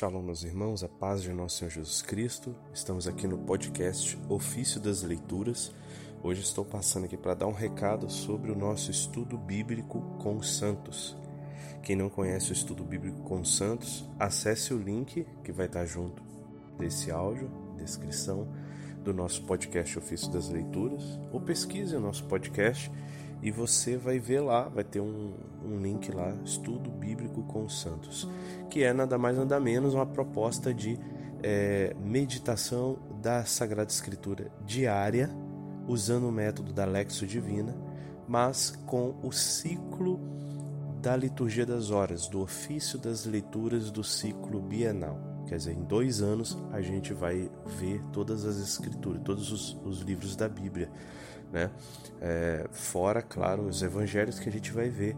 Shalom, meus irmãos, a paz de nosso Senhor Jesus Cristo. Estamos aqui no podcast Ofício das Leituras. Hoje estou passando aqui para dar um recado sobre o nosso estudo bíblico com os santos. Quem não conhece o estudo bíblico com os santos, acesse o link que vai estar junto desse áudio, descrição do nosso podcast Ofício das Leituras, ou pesquise o nosso podcast e você vai ver lá, vai ter um, um link lá, Estudo Bíblico com os Santos, que é nada mais nada menos uma proposta de é, meditação da Sagrada Escritura diária, usando o método da Lexo Divina, mas com o ciclo da liturgia das horas, do ofício das leituras do ciclo bienal. Quer dizer, em dois anos a gente vai ver todas as escrituras, todos os, os livros da Bíblia né? É, fora, claro, os evangelhos que a gente vai ver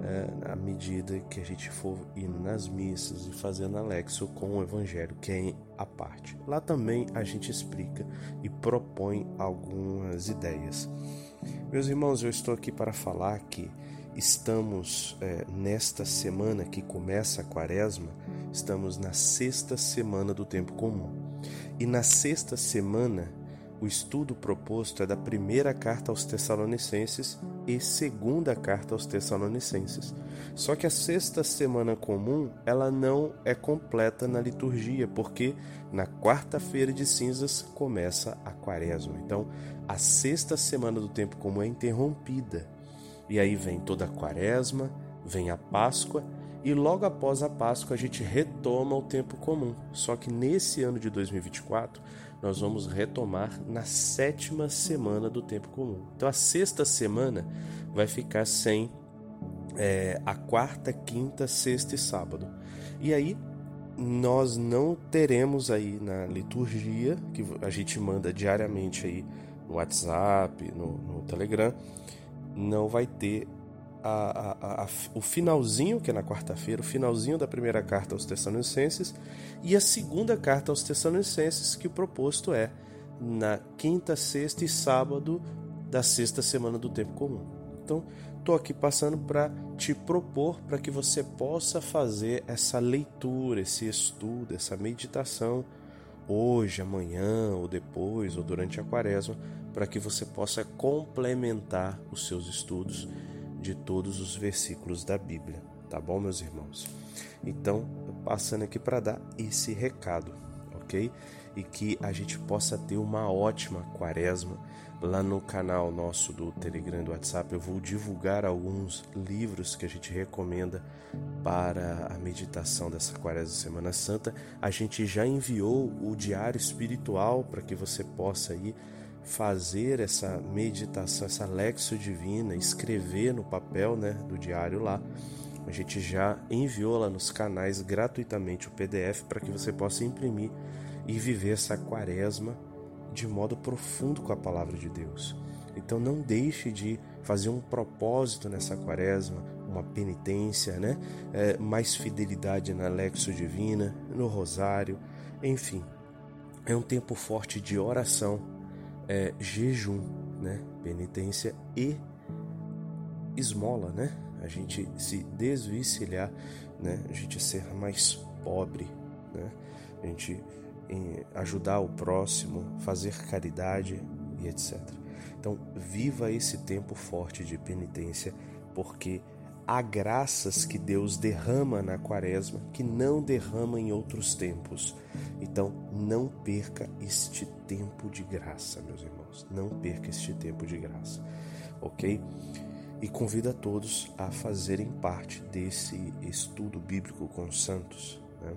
é, à medida que a gente for indo nas missas e fazendo anexo com o evangelho, que é a parte. Lá também a gente explica e propõe algumas ideias. Meus irmãos, eu estou aqui para falar que estamos é, nesta semana que começa a quaresma, estamos na sexta semana do tempo comum. E na sexta semana o estudo proposto é da primeira carta aos Tessalonicenses e segunda carta aos Tessalonicenses. Só que a sexta semana comum, ela não é completa na liturgia, porque na quarta-feira de cinzas começa a quaresma. Então, a sexta semana do tempo comum é interrompida. E aí vem toda a quaresma, vem a Páscoa e logo após a Páscoa a gente retoma o tempo comum. Só que nesse ano de 2024 nós vamos retomar na sétima semana do tempo comum. Então a sexta semana vai ficar sem é, a quarta, quinta, sexta e sábado. E aí nós não teremos aí na liturgia que a gente manda diariamente aí no WhatsApp, no, no Telegram, não vai ter a, a, a, o finalzinho, que é na quarta-feira, o finalzinho da primeira carta aos Tessalonicenses, e a segunda carta aos Tessalonicenses, que o proposto é na quinta, sexta e sábado da sexta semana do tempo comum. Então, estou aqui passando para te propor para que você possa fazer essa leitura, esse estudo, essa meditação hoje, amanhã, ou depois, ou durante a quaresma, para que você possa complementar os seus estudos de todos os versículos da Bíblia, tá bom, meus irmãos? Então, passando aqui para dar esse recado, ok? E que a gente possa ter uma ótima quaresma. Lá no canal nosso do Telegram e do WhatsApp eu vou divulgar alguns livros que a gente recomenda para a meditação dessa quaresma Semana Santa. A gente já enviou o diário espiritual para que você possa ir fazer essa meditação, essa lexo divina, escrever no papel né, do diário lá. A gente já enviou lá nos canais gratuitamente o PDF para que você possa imprimir e viver essa quaresma de modo profundo com a palavra de Deus. Então não deixe de fazer um propósito nessa quaresma, uma penitência, né? É, mais fidelidade na Lexo Divina, no Rosário, enfim. É um tempo forte de oração é, jejum, né? penitência e esmola, né? A gente se desvencilhar, né? A gente ser mais pobre, né? A gente ajudar o próximo, fazer caridade e etc. Então, viva esse tempo forte de penitência, porque há graças que Deus derrama na quaresma que não derrama em outros tempos. Então, não perca este tempo de graça, meus irmãos. Não perca este tempo de graça, ok? E convido a todos a fazerem parte desse estudo bíblico com os santos. Né?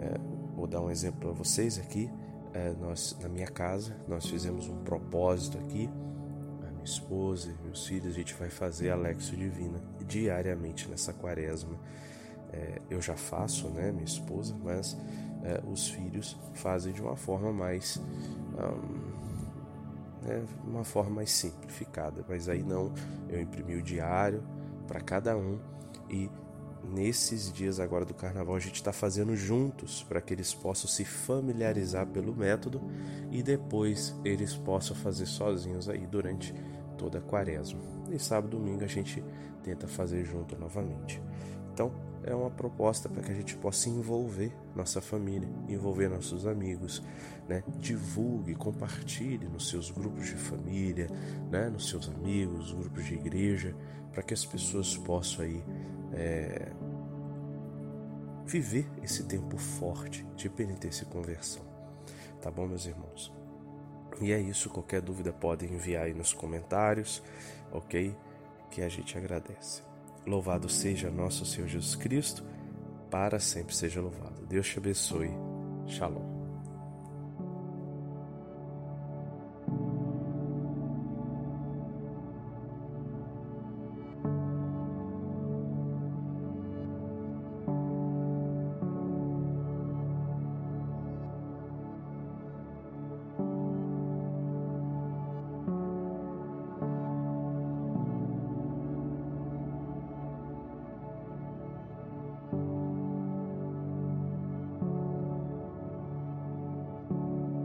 É, vou dar um exemplo para vocês aqui. É, nós, na minha casa, nós fizemos um propósito aqui esposa meus filhos, a gente vai fazer a Lexo Divina diariamente nessa quaresma. É, eu já faço, né, minha esposa, mas é, os filhos fazem de uma forma mais. né, uma forma mais simplificada. Mas aí não, eu imprimi o diário para cada um e nesses dias agora do carnaval a gente está fazendo juntos para que eles possam se familiarizar pelo método e depois eles possam fazer sozinhos aí durante toda a quaresma. E sábado domingo a gente tenta fazer junto novamente. Então, é uma proposta para que a gente possa envolver nossa família, envolver nossos amigos, né? Divulgue, compartilhe nos seus grupos de família, né? Nos seus amigos, grupos de igreja, para que as pessoas possam aí é, viver esse tempo forte de penitência e conversão. Tá bom, meus irmãos? E é isso. Qualquer dúvida podem enviar aí nos comentários, ok? Que a gente agradece. Louvado seja nosso Senhor Jesus Cristo, para sempre seja louvado. Deus te abençoe. Shalom.